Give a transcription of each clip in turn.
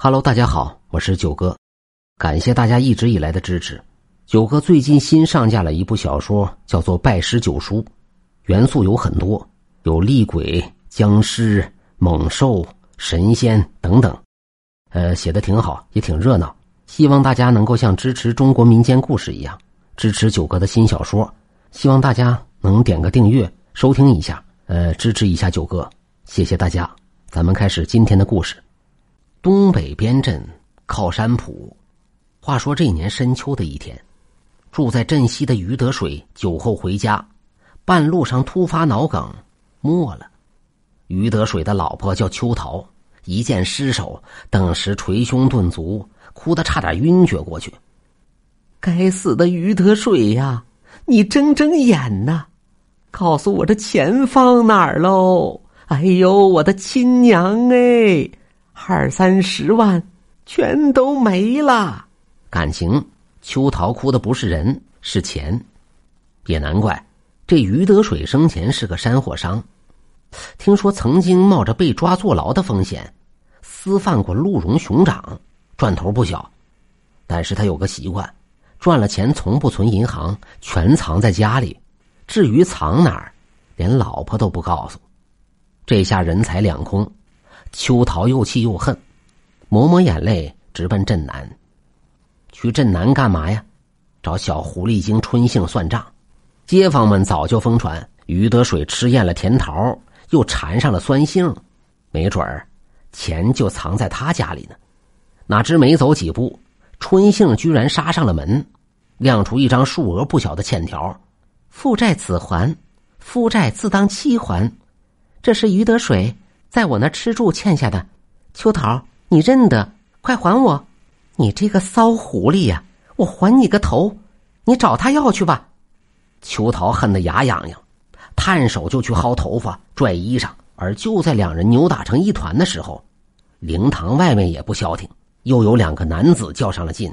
Hello，大家好，我是九哥，感谢大家一直以来的支持。九哥最近新上架了一部小说，叫做《拜师九叔》，元素有很多，有厉鬼、僵尸、猛兽、神仙等等，呃，写的挺好，也挺热闹。希望大家能够像支持中国民间故事一样支持九哥的新小说。希望大家能点个订阅，收听一下，呃，支持一下九哥，谢谢大家。咱们开始今天的故事。东北边镇靠山浦。话说这年深秋的一天，住在镇西的于德水酒后回家，半路上突发脑梗，没了。于德水的老婆叫秋桃，一见尸首，顿时捶胸顿足，哭得差点晕厥过去。该死的于德水呀！你睁睁眼呐！告诉我这钱放哪儿喽？哎呦，我的亲娘哎！二三十万，全都没了。感情，秋桃哭的不是人，是钱。也难怪，这于德水生前是个山货商，听说曾经冒着被抓坐牢的风险，私贩过鹿茸熊掌，赚头不小。但是他有个习惯，赚了钱从不存银行，全藏在家里。至于藏哪儿，连老婆都不告诉。这下人财两空。秋桃又气又恨，抹抹眼泪，直奔镇南。去镇南干嘛呀？找小狐狸精春杏算账。街坊们早就疯传于德水吃厌了甜桃，又缠上了酸杏，没准儿钱就藏在他家里呢。哪知没走几步，春杏居然杀上了门，亮出一张数额不小的欠条：“父债子还，夫债自当妻还。”这是于德水。在我那吃住欠下的，秋桃，你认得？快还我！你这个骚狐狸呀！我还你个头！你找他要去吧！秋桃恨得牙痒痒，探手就去薅头发、拽衣裳。而就在两人扭打成一团的时候，灵堂外面也不消停，又有两个男子较上了劲。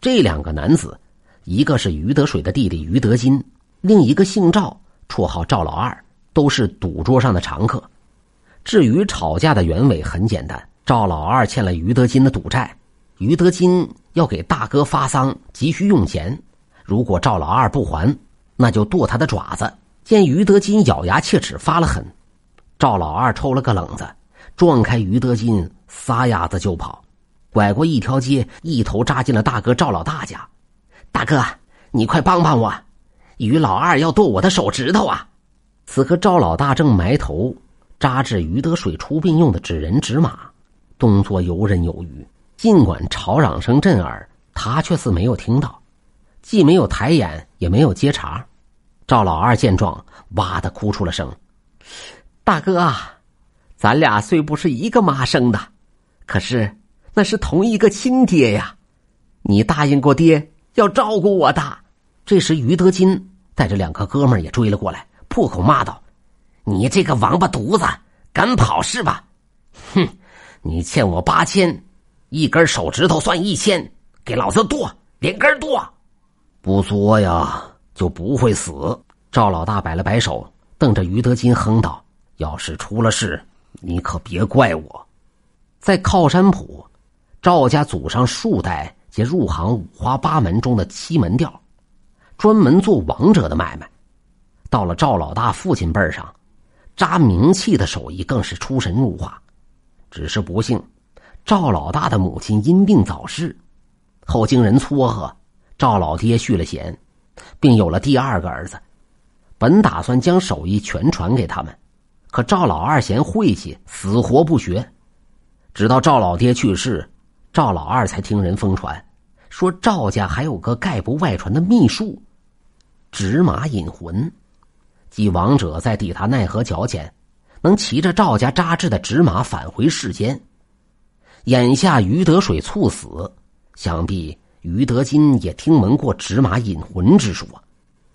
这两个男子，一个是于德水的弟弟于德金，另一个姓赵，绰号赵老二，都是赌桌上的常客。至于吵架的原委很简单，赵老二欠了于德金的赌债，于德金要给大哥发丧，急需用钱。如果赵老二不还，那就剁他的爪子。见于德金咬牙切齿，发了狠，赵老二抽了个冷子，撞开于德金，撒丫子就跑，拐过一条街，一头扎进了大哥赵老大家。大哥，你快帮帮我，于老二要剁我的手指头啊！此刻赵老大正埋头。扎至于德水出殡用的纸人纸马，动作游刃有余。尽管吵嚷声震耳，他却似没有听到，既没有抬眼，也没有接茬。赵老二见状，哇的哭出了声：“大哥啊，咱俩虽不是一个妈生的，可是那是同一个亲爹呀！你答应过爹要照顾我的。”这时，于德金带着两个哥们也追了过来，破口骂道。你这个王八犊子，敢跑是吧？哼！你欠我八千，一根手指头算一千，给老子剁，连根剁！不作呀，就不会死。赵老大摆了摆手，瞪着于德金哼道：“要是出了事，你可别怪我。”在靠山铺，赵家祖上数代皆入行五花八门中的七门调，专门做王者的买卖。到了赵老大父亲辈上。扎冥器的手艺更是出神入化，只是不幸，赵老大的母亲因病早逝，后经人撮合，赵老爹续了弦，并有了第二个儿子。本打算将手艺全传给他们，可赵老二嫌晦气，死活不学。直到赵老爹去世，赵老二才听人疯传，说赵家还有个概不外传的秘术——纸马引魂。即王者在抵达奈何桥前，能骑着赵家扎制的纸马返回世间。眼下于德水猝死，想必于德金也听闻过纸马引魂之术啊，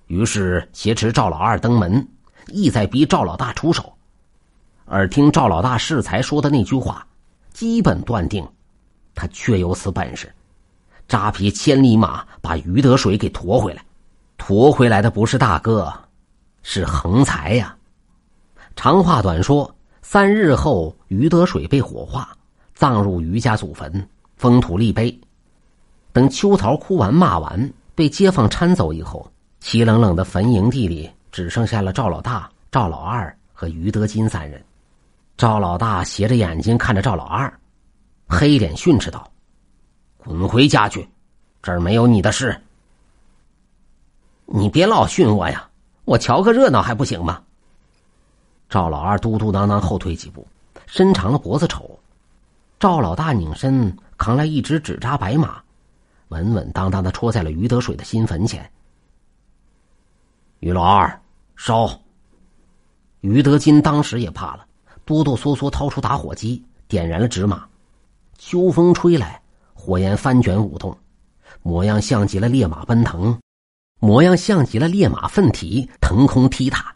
于是挟持赵老二登门，意在逼赵老大出手。而听赵老大适才说的那句话，基本断定，他确有此本事，扎匹千里马把于德水给驮回来。驮回来的不是大哥。是横财呀！长话短说，三日后，于德水被火化，葬入余家祖坟，封土立碑。等秋桃哭完骂完，被街坊搀走以后，凄冷冷的坟营地里只剩下了赵老大、赵老二和于德金三人。赵老大斜着眼睛看着赵老二，黑脸训斥道：“滚回家去，这儿没有你的事。”你别老训我呀，我瞧个热闹还不行吗？赵老二嘟嘟囔囔后退几步，伸长了脖子瞅。赵老大拧身扛来一只纸扎白马，稳稳当当的戳在了于德水的新坟前。于老二，烧！于德金当时也怕了，哆哆嗦嗦掏出打火机，点燃了纸马。秋风吹来，火焰翻卷舞动，模样像极了烈马奔腾。模样像极了烈马奋蹄腾空踢踏，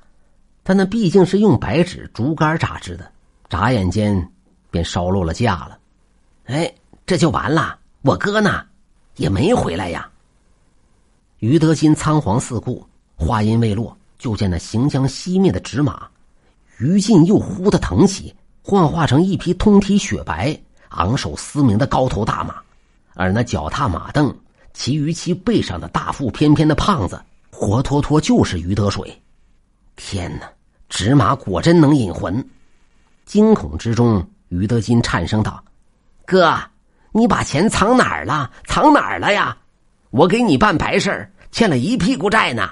但那毕竟是用白纸竹竿扎制的，眨眼间便烧落了架了。哎，这就完了！我哥呢，也没回来呀。于德金仓皇四顾，话音未落，就见那行将熄灭的纸马，于禁又忽的腾起，幻化成一匹通体雪白、昂首嘶鸣的高头大马，而那脚踏马镫。其余其背上的大腹翩翩的胖子，活脱脱就是于德水。天哪！纸马果真能引魂！惊恐之中，于德金颤声道：“哥，你把钱藏哪儿了？藏哪儿了呀？我给你办白事儿欠了一屁股债呢。”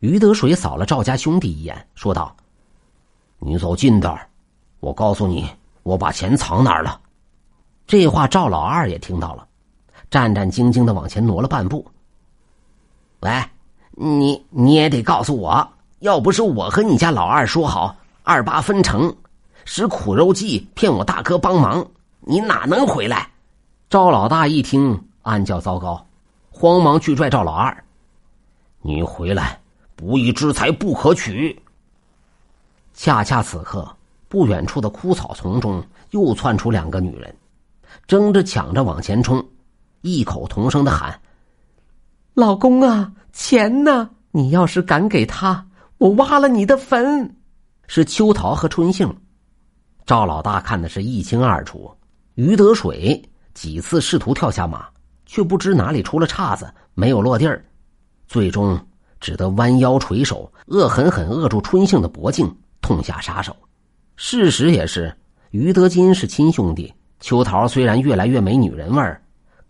于德水扫了赵家兄弟一眼，说道：“你走近点儿，我告诉你，我把钱藏哪儿了。”这话赵老二也听到了。战战兢兢的往前挪了半步。喂，你你也得告诉我，要不是我和你家老二说好二八分成，使苦肉计骗我大哥帮忙，你哪能回来？赵老大一听，暗叫糟糕，慌忙去拽赵老二：“你回来，不义之财不可取。”恰恰此刻，不远处的枯草丛中又窜出两个女人，争着抢着往前冲。异口同声的喊：“老公啊，钱呢？你要是敢给他，我挖了你的坟！”是秋桃和春杏。赵老大看的是一清二楚。于德水几次试图跳下马，却不知哪里出了岔子，没有落地儿，最终只得弯腰垂手，恶狠狠扼住春杏的脖颈，痛下杀手。事实也是，于德金是亲兄弟，秋桃虽然越来越没女人味儿。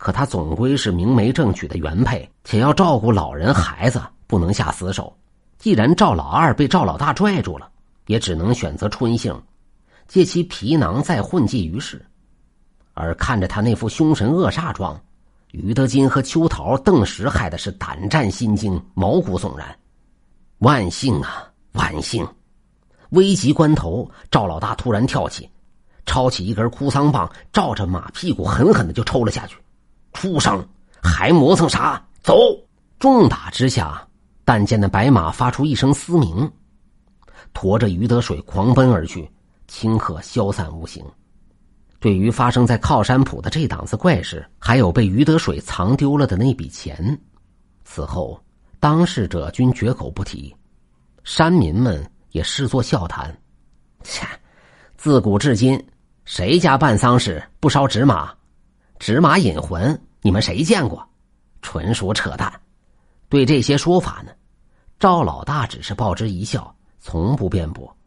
可他总归是明媒正娶的原配，且要照顾老人孩子，不能下死手。既然赵老二被赵老大拽住了，也只能选择春杏，借其皮囊再混迹于世。而看着他那副凶神恶煞状，于德金和秋桃顿时害的是胆战心惊、毛骨悚然。万幸啊，万幸！危急关头，赵老大突然跳起，抄起一根哭丧棒，照着马屁股狠狠的就抽了下去。畜生，还磨蹭啥？走！重打之下，但见那白马发出一声嘶鸣，驮着于德水狂奔而去，顷刻消散无形。对于发生在靠山浦的这档子怪事，还有被于德水藏丢了的那笔钱，此后当事者均绝口不提，山民们也视作笑谈。切，自古至今，谁家办丧事不烧纸马？纸马引魂，你们谁见过？纯属扯淡。对这些说法呢，赵老大只是报之一笑，从不辩驳。